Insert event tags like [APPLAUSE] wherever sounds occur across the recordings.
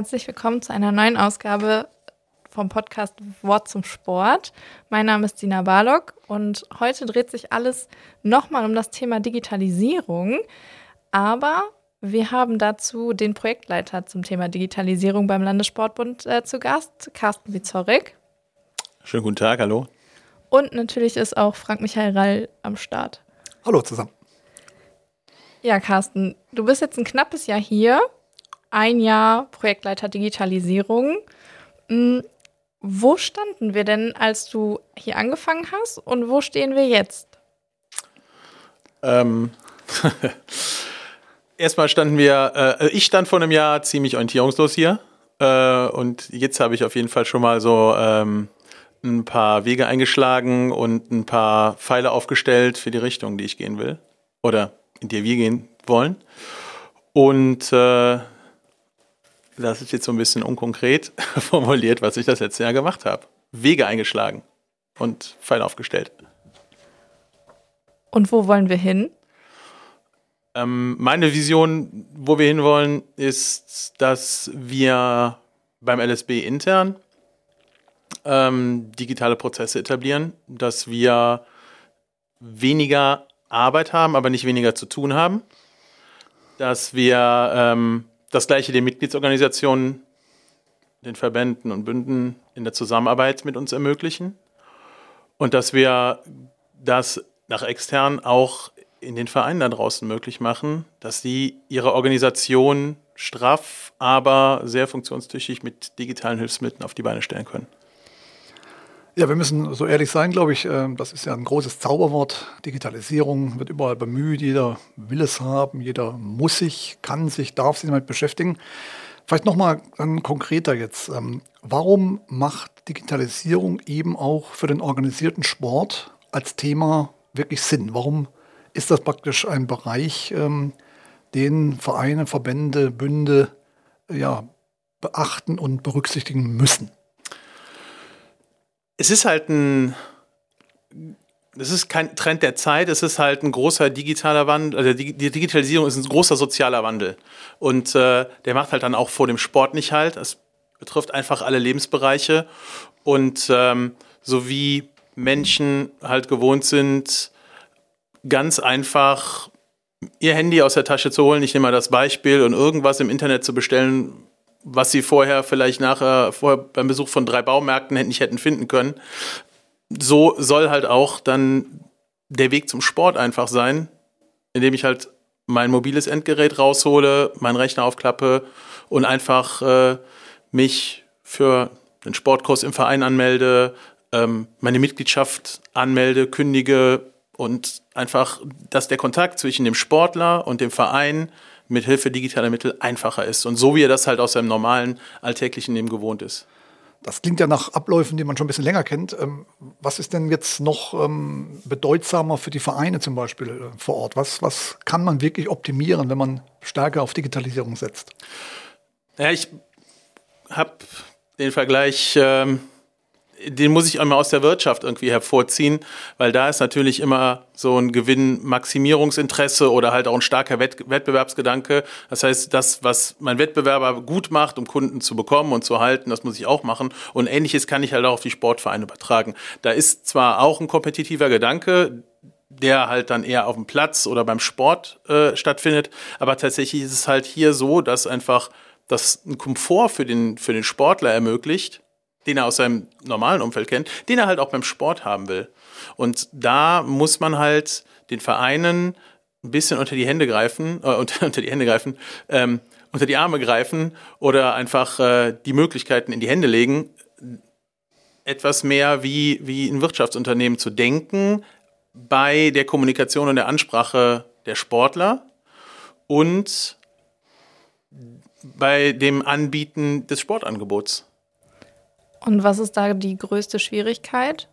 Herzlich willkommen zu einer neuen Ausgabe vom Podcast Wort zum Sport. Mein Name ist Dina Barlock und heute dreht sich alles nochmal um das Thema Digitalisierung. Aber wir haben dazu den Projektleiter zum Thema Digitalisierung beim Landessportbund äh, zu Gast, Carsten Wizorik. Schönen guten Tag, hallo. Und natürlich ist auch Frank-Michael Rall am Start. Hallo zusammen. Ja, Carsten, du bist jetzt ein knappes Jahr hier, ein Jahr Projektleiter Digitalisierung. Hm, wo standen wir denn, als du hier angefangen hast und wo stehen wir jetzt? Ähm, [LAUGHS] erstmal standen wir, äh, ich stand vor einem Jahr ziemlich orientierungslos hier äh, und jetzt habe ich auf jeden Fall schon mal so ähm, ein paar Wege eingeschlagen und ein paar Pfeile aufgestellt für die Richtung, die ich gehen will oder in die wir gehen wollen. Und äh, das ist jetzt so ein bisschen unkonkret [LAUGHS] formuliert, was ich das letzte Jahr gemacht habe. Wege eingeschlagen und Pfeile aufgestellt. Und wo wollen wir hin? Ähm, meine Vision, wo wir hinwollen, ist, dass wir beim LSB intern ähm, digitale Prozesse etablieren, dass wir weniger Arbeit haben, aber nicht weniger zu tun haben, dass wir ähm, das gleiche den Mitgliedsorganisationen, den Verbänden und Bünden in der Zusammenarbeit mit uns ermöglichen und dass wir das nach extern auch in den Vereinen da draußen möglich machen, dass sie ihre Organisation straff, aber sehr funktionstüchtig mit digitalen Hilfsmitteln auf die Beine stellen können. Ja, wir müssen so ehrlich sein, glaube ich. Ähm, das ist ja ein großes Zauberwort. Digitalisierung wird überall bemüht. Jeder will es haben. Jeder muss sich, kann sich, darf sich damit beschäftigen. Vielleicht nochmal konkreter jetzt. Ähm, warum macht Digitalisierung eben auch für den organisierten Sport als Thema wirklich Sinn? Warum ist das praktisch ein Bereich, ähm, den Vereine, Verbände, Bünde ja, beachten und berücksichtigen müssen? Es ist halt ein, es ist kein Trend der Zeit, es ist halt ein großer digitaler Wandel, also die Digitalisierung ist ein großer sozialer Wandel. Und äh, der macht halt dann auch vor dem Sport nicht halt. Es betrifft einfach alle Lebensbereiche. Und ähm, so wie Menschen halt gewohnt sind, ganz einfach ihr Handy aus der Tasche zu holen, ich nehme mal das Beispiel, und irgendwas im Internet zu bestellen, was sie vorher vielleicht nachher vorher beim Besuch von drei Baumärkten nicht hätten finden können. So soll halt auch dann der Weg zum Sport einfach sein, indem ich halt mein mobiles Endgerät raushole, meinen Rechner aufklappe und einfach äh, mich für den Sportkurs im Verein anmelde, ähm, meine Mitgliedschaft anmelde, kündige und einfach, dass der Kontakt zwischen dem Sportler und dem Verein mit Hilfe digitaler Mittel einfacher ist und so wie er das halt aus seinem normalen alltäglichen Leben gewohnt ist. Das klingt ja nach Abläufen, die man schon ein bisschen länger kennt. Ähm, was ist denn jetzt noch ähm, bedeutsamer für die Vereine zum Beispiel äh, vor Ort? Was, was kann man wirklich optimieren, wenn man stärker auf Digitalisierung setzt? Ja, ich habe den Vergleich ähm, den muss ich einmal aus der Wirtschaft irgendwie hervorziehen, weil da ist natürlich immer so ein Gewinnmaximierungsinteresse oder halt auch ein starker Wettbewerbsgedanke. Das heißt, das, was mein Wettbewerber gut macht, um Kunden zu bekommen und zu halten, das muss ich auch machen. Und ähnliches kann ich halt auch auf die Sportvereine übertragen. Da ist zwar auch ein kompetitiver Gedanke, der halt dann eher auf dem Platz oder beim Sport äh, stattfindet, aber tatsächlich ist es halt hier so, dass einfach das einen Komfort für den, für den Sportler ermöglicht, den er aus seinem normalen Umfeld kennt, den er halt auch beim Sport haben will. Und da muss man halt den Vereinen ein bisschen unter die Hände greifen, äh, [LAUGHS] unter, unter die Hände greifen, ähm, unter die Arme greifen oder einfach äh, die Möglichkeiten in die Hände legen, etwas mehr wie, wie ein Wirtschaftsunternehmen zu denken bei der Kommunikation und der Ansprache der Sportler und bei dem Anbieten des Sportangebots. Und was ist da die größte Schwierigkeit?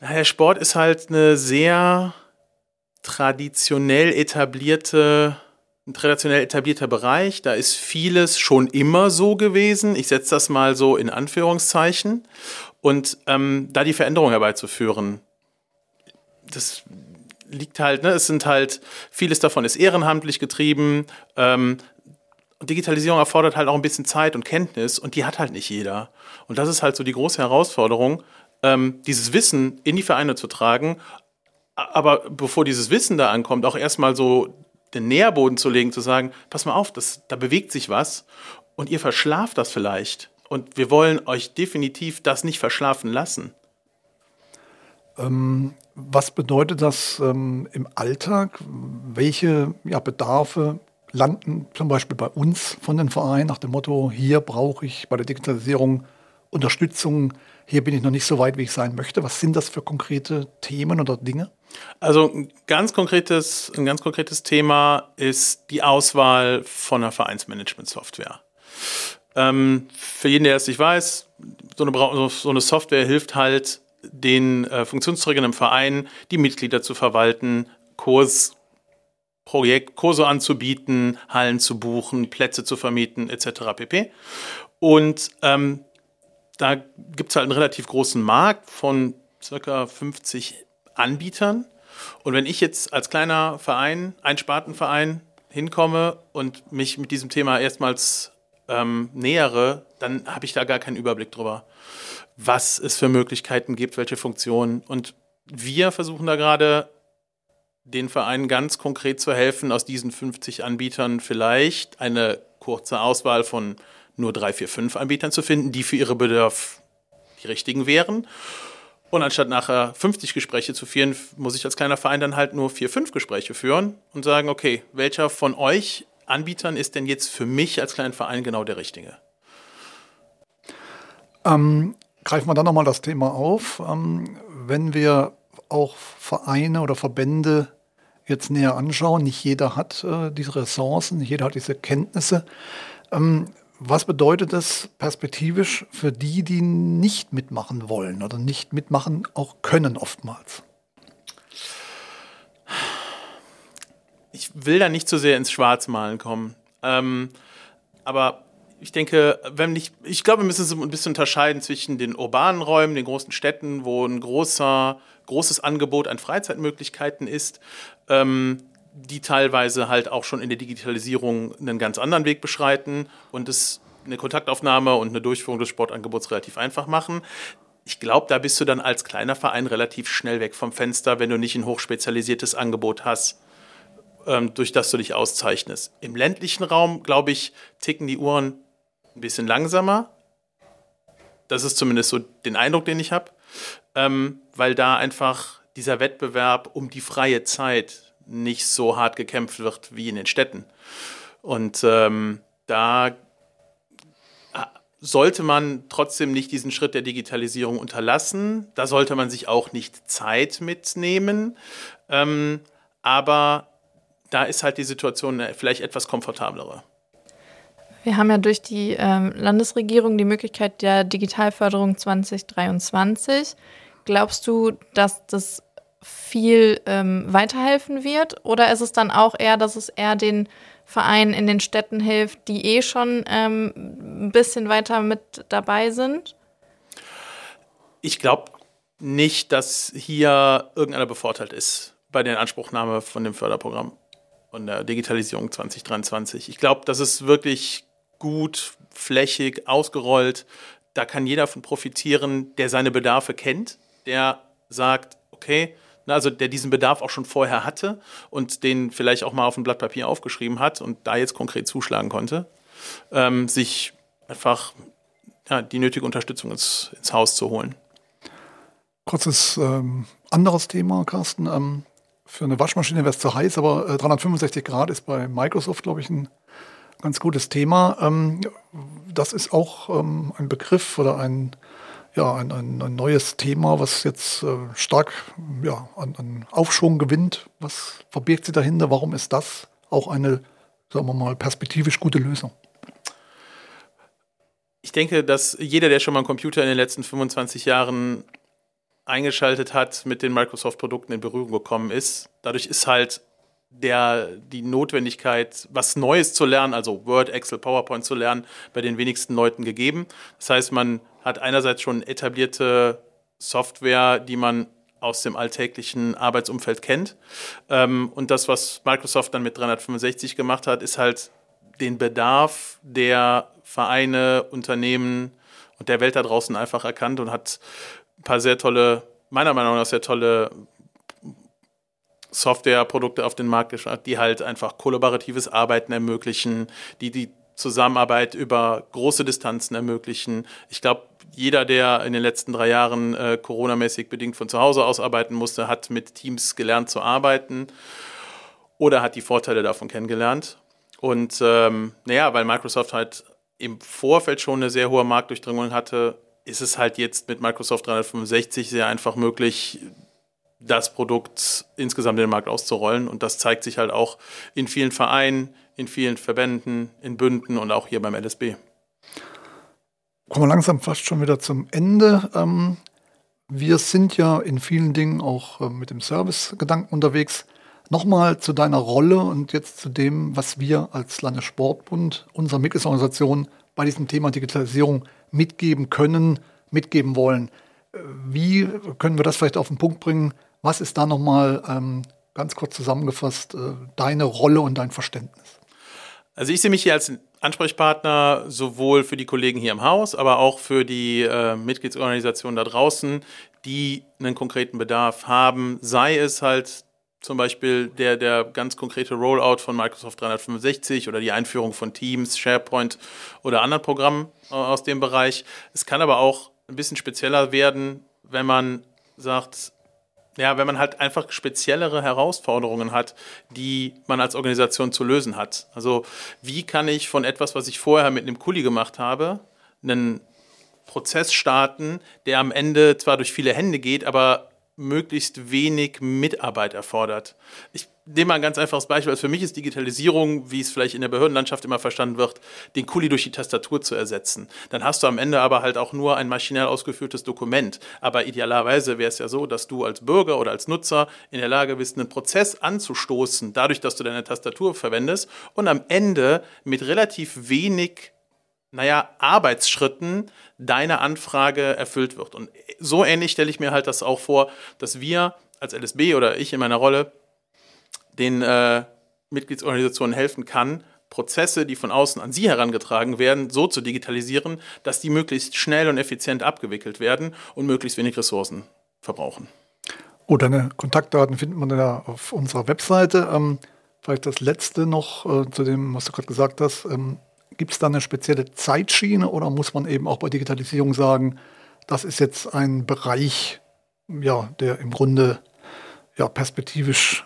Der Sport ist halt eine sehr traditionell etablierte, ein traditionell etablierter Bereich. Da ist vieles schon immer so gewesen. Ich setze das mal so in Anführungszeichen. Und ähm, da die Veränderung herbeizuführen, das liegt halt, ne, es sind halt, vieles davon ist ehrenamtlich getrieben. Ähm, Digitalisierung erfordert halt auch ein bisschen Zeit und Kenntnis und die hat halt nicht jeder. Und das ist halt so die große Herausforderung, ähm, dieses Wissen in die Vereine zu tragen. Aber bevor dieses Wissen da ankommt, auch erstmal so den Nährboden zu legen, zu sagen, pass mal auf, das, da bewegt sich was und ihr verschlaft das vielleicht. Und wir wollen euch definitiv das nicht verschlafen lassen. Ähm, was bedeutet das ähm, im Alltag? Welche ja, Bedarfe landen zum Beispiel bei uns von den Vereinen nach dem Motto, hier brauche ich bei der Digitalisierung Unterstützung, hier bin ich noch nicht so weit, wie ich sein möchte. Was sind das für konkrete Themen oder Dinge? Also ein ganz konkretes, ein ganz konkretes Thema ist die Auswahl von einer Vereinsmanagement-Software. Ähm, für jeden, der es nicht weiß, so eine, so eine Software hilft halt den äh, Funktionsträgern im Verein, die Mitglieder zu verwalten, Kurs, Projekt, Kurse anzubieten, Hallen zu buchen, Plätze zu vermieten, etc. pp. Und ähm, da gibt es halt einen relativ großen Markt von circa 50 Anbietern. Und wenn ich jetzt als kleiner Verein, ein Spartenverein, hinkomme und mich mit diesem Thema erstmals ähm, nähere, dann habe ich da gar keinen Überblick drüber, was es für Möglichkeiten gibt, welche Funktionen. Und wir versuchen da gerade den Vereinen ganz konkret zu helfen, aus diesen 50 Anbietern vielleicht eine kurze Auswahl von nur drei, vier, fünf Anbietern zu finden, die für ihre Bedarf die richtigen wären. Und anstatt nachher 50 Gespräche zu führen, muss ich als kleiner Verein dann halt nur vier, fünf Gespräche führen und sagen, okay, welcher von euch Anbietern ist denn jetzt für mich als kleinen Verein genau der richtige? Ähm, greifen wir dann nochmal das Thema auf. Ähm, wenn wir auch Vereine oder Verbände jetzt näher anschauen, nicht jeder hat äh, diese Ressourcen, nicht jeder hat diese Kenntnisse. Ähm, was bedeutet das perspektivisch für die, die nicht mitmachen wollen oder nicht mitmachen auch können oftmals? Ich will da nicht zu so sehr ins Schwarzmalen kommen. Ähm, aber ich denke, wenn ich, ich glaube, wir müssen so ein bisschen unterscheiden zwischen den urbanen Räumen, den großen Städten, wo ein großer, großes Angebot an Freizeitmöglichkeiten ist, ähm, die teilweise halt auch schon in der Digitalisierung einen ganz anderen Weg beschreiten und es eine Kontaktaufnahme und eine Durchführung des Sportangebots relativ einfach machen. Ich glaube, da bist du dann als kleiner Verein relativ schnell weg vom Fenster, wenn du nicht ein hochspezialisiertes Angebot hast, ähm, durch das du dich auszeichnest. Im ländlichen Raum, glaube ich, ticken die Uhren ein bisschen langsamer. Das ist zumindest so den Eindruck, den ich habe, ähm, weil da einfach dieser Wettbewerb um die freie Zeit nicht so hart gekämpft wird wie in den Städten. Und ähm, da äh, sollte man trotzdem nicht diesen Schritt der Digitalisierung unterlassen. Da sollte man sich auch nicht Zeit mitnehmen. Ähm, aber da ist halt die Situation äh, vielleicht etwas komfortablere. Wir haben ja durch die ähm, Landesregierung die Möglichkeit der Digitalförderung 2023. Glaubst du, dass das viel ähm, weiterhelfen wird? Oder ist es dann auch eher, dass es eher den Vereinen in den Städten hilft, die eh schon ähm, ein bisschen weiter mit dabei sind? Ich glaube nicht, dass hier irgendeiner bevorteilt ist bei der Anspruchnahme von dem Förderprogramm und der Digitalisierung 2023. Ich glaube, das ist wirklich gut, flächig, ausgerollt. Da kann jeder von profitieren, der seine Bedarfe kennt, der sagt, okay, also der diesen Bedarf auch schon vorher hatte und den vielleicht auch mal auf ein Blatt Papier aufgeschrieben hat und da jetzt konkret zuschlagen konnte, ähm, sich einfach ja, die nötige Unterstützung ins, ins Haus zu holen. Kurzes ähm, anderes Thema, Carsten. Ähm, für eine Waschmaschine wäre es zu heiß, aber äh, 365 Grad ist bei Microsoft, glaube ich, ein ganz gutes Thema. Ähm, das ist auch ähm, ein Begriff oder ein, ja, ein, ein, ein neues Thema, was jetzt äh, stark ja, an, an, Aufschwung gewinnt. Was verbirgt sich dahinter? Warum ist das auch eine, sagen wir mal, perspektivisch gute Lösung? Ich denke, dass jeder, der schon mal einen Computer in den letzten 25 Jahren eingeschaltet hat, mit den Microsoft-Produkten in Berührung gekommen ist. Dadurch ist halt der, die Notwendigkeit, was Neues zu lernen, also Word, Excel, PowerPoint zu lernen, bei den wenigsten Leuten gegeben. Das heißt, man hat einerseits schon etablierte Software, die man aus dem alltäglichen Arbeitsumfeld kennt. Ähm, und das, was Microsoft dann mit 365 gemacht hat, ist halt den Bedarf der Vereine, Unternehmen und der Welt da draußen einfach erkannt und hat ein paar sehr tolle, meiner Meinung nach sehr tolle Softwareprodukte auf den Markt geschaut, die halt einfach kollaboratives Arbeiten ermöglichen, die die Zusammenarbeit über große Distanzen ermöglichen. Ich glaube, jeder, der in den letzten drei Jahren äh, Corona-mäßig bedingt von zu Hause aus arbeiten musste, hat mit Teams gelernt zu arbeiten oder hat die Vorteile davon kennengelernt. Und ähm, naja, weil Microsoft halt im Vorfeld schon eine sehr hohe Marktdurchdringung hatte, ist es halt jetzt mit Microsoft 365 sehr einfach möglich, das Produkt insgesamt in den Markt auszurollen. Und das zeigt sich halt auch in vielen Vereinen, in vielen Verbänden, in Bünden und auch hier beim LSB. Kommen wir langsam fast schon wieder zum Ende. Ähm, wir sind ja in vielen Dingen auch äh, mit dem Service-Gedanken unterwegs. Nochmal zu deiner Rolle und jetzt zu dem, was wir als Landessportbund, unserer Mitgliedsorganisation bei diesem Thema Digitalisierung mitgeben können, mitgeben wollen. Äh, wie können wir das vielleicht auf den Punkt bringen? Was ist da nochmal ähm, ganz kurz zusammengefasst äh, deine Rolle und dein Verständnis? Also ich sehe mich hier als Ansprechpartner sowohl für die Kollegen hier im Haus, aber auch für die äh, Mitgliedsorganisationen da draußen, die einen konkreten Bedarf haben, sei es halt zum Beispiel der, der ganz konkrete Rollout von Microsoft 365 oder die Einführung von Teams, SharePoint oder anderen Programmen äh, aus dem Bereich. Es kann aber auch ein bisschen spezieller werden, wenn man sagt, ja, wenn man halt einfach speziellere Herausforderungen hat, die man als Organisation zu lösen hat. Also wie kann ich von etwas, was ich vorher mit einem Kuli gemacht habe, einen Prozess starten, der am Ende zwar durch viele Hände geht, aber möglichst wenig Mitarbeit erfordert. Ich nehme mal ein ganz einfaches Beispiel. Also für mich ist Digitalisierung, wie es vielleicht in der Behördenlandschaft immer verstanden wird, den Kuli durch die Tastatur zu ersetzen. Dann hast du am Ende aber halt auch nur ein maschinell ausgeführtes Dokument. Aber idealerweise wäre es ja so, dass du als Bürger oder als Nutzer in der Lage bist, einen Prozess anzustoßen, dadurch, dass du deine Tastatur verwendest und am Ende mit relativ wenig naja, Arbeitsschritten deine Anfrage erfüllt wird. Und so ähnlich stelle ich mir halt das auch vor, dass wir als LSB oder ich in meiner Rolle den äh, Mitgliedsorganisationen helfen kann, Prozesse, die von außen an sie herangetragen werden, so zu digitalisieren, dass die möglichst schnell und effizient abgewickelt werden und möglichst wenig Ressourcen verbrauchen. Oh, deine Kontaktdaten findet man ja auf unserer Webseite. Ähm, vielleicht das letzte noch äh, zu dem, was du gerade gesagt hast. Ähm, Gibt es da eine spezielle Zeitschiene oder muss man eben auch bei Digitalisierung sagen, das ist jetzt ein Bereich, ja, der im Grunde ja, perspektivisch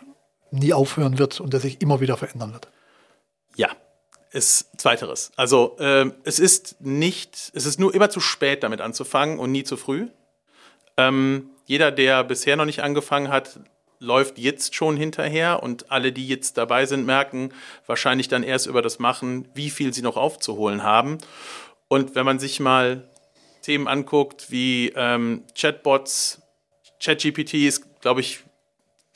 nie aufhören wird und der sich immer wieder verändern wird? Ja, ist zweiteres. Also ähm, es ist nicht, es ist nur immer zu spät damit anzufangen und nie zu früh. Ähm, jeder, der bisher noch nicht angefangen hat, läuft jetzt schon hinterher und alle, die jetzt dabei sind, merken wahrscheinlich dann erst über das Machen, wie viel sie noch aufzuholen haben. Und wenn man sich mal Themen anguckt wie ähm, Chatbots, ChatGPT ist, glaube ich,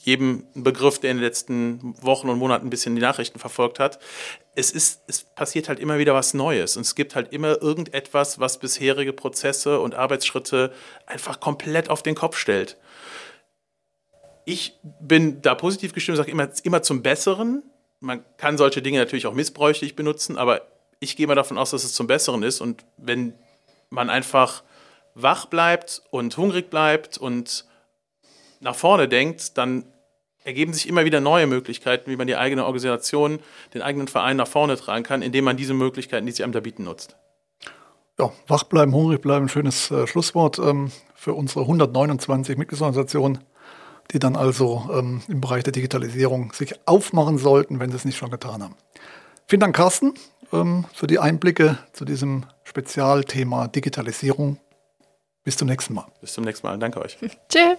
jedem Begriff, der in den letzten Wochen und Monaten ein bisschen die Nachrichten verfolgt hat. Es ist, es passiert halt immer wieder was Neues und es gibt halt immer irgendetwas, was bisherige Prozesse und Arbeitsschritte einfach komplett auf den Kopf stellt ich bin da positiv gestimmt, sage immer, immer zum Besseren. Man kann solche Dinge natürlich auch missbräuchlich benutzen, aber ich gehe mal davon aus, dass es zum Besseren ist. Und wenn man einfach wach bleibt und hungrig bleibt und nach vorne denkt, dann ergeben sich immer wieder neue Möglichkeiten, wie man die eigene Organisation, den eigenen Verein nach vorne tragen kann, indem man diese Möglichkeiten, die sich einem da bieten, nutzt. Ja, wach bleiben, hungrig bleiben, schönes äh, Schlusswort ähm, für unsere 129 Mitgliedsorganisationen die dann also ähm, im Bereich der Digitalisierung sich aufmachen sollten, wenn sie es nicht schon getan haben. Vielen Dank, Carsten, ähm, für die Einblicke zu diesem Spezialthema Digitalisierung. Bis zum nächsten Mal. Bis zum nächsten Mal. Danke euch. [LAUGHS] Tschüss.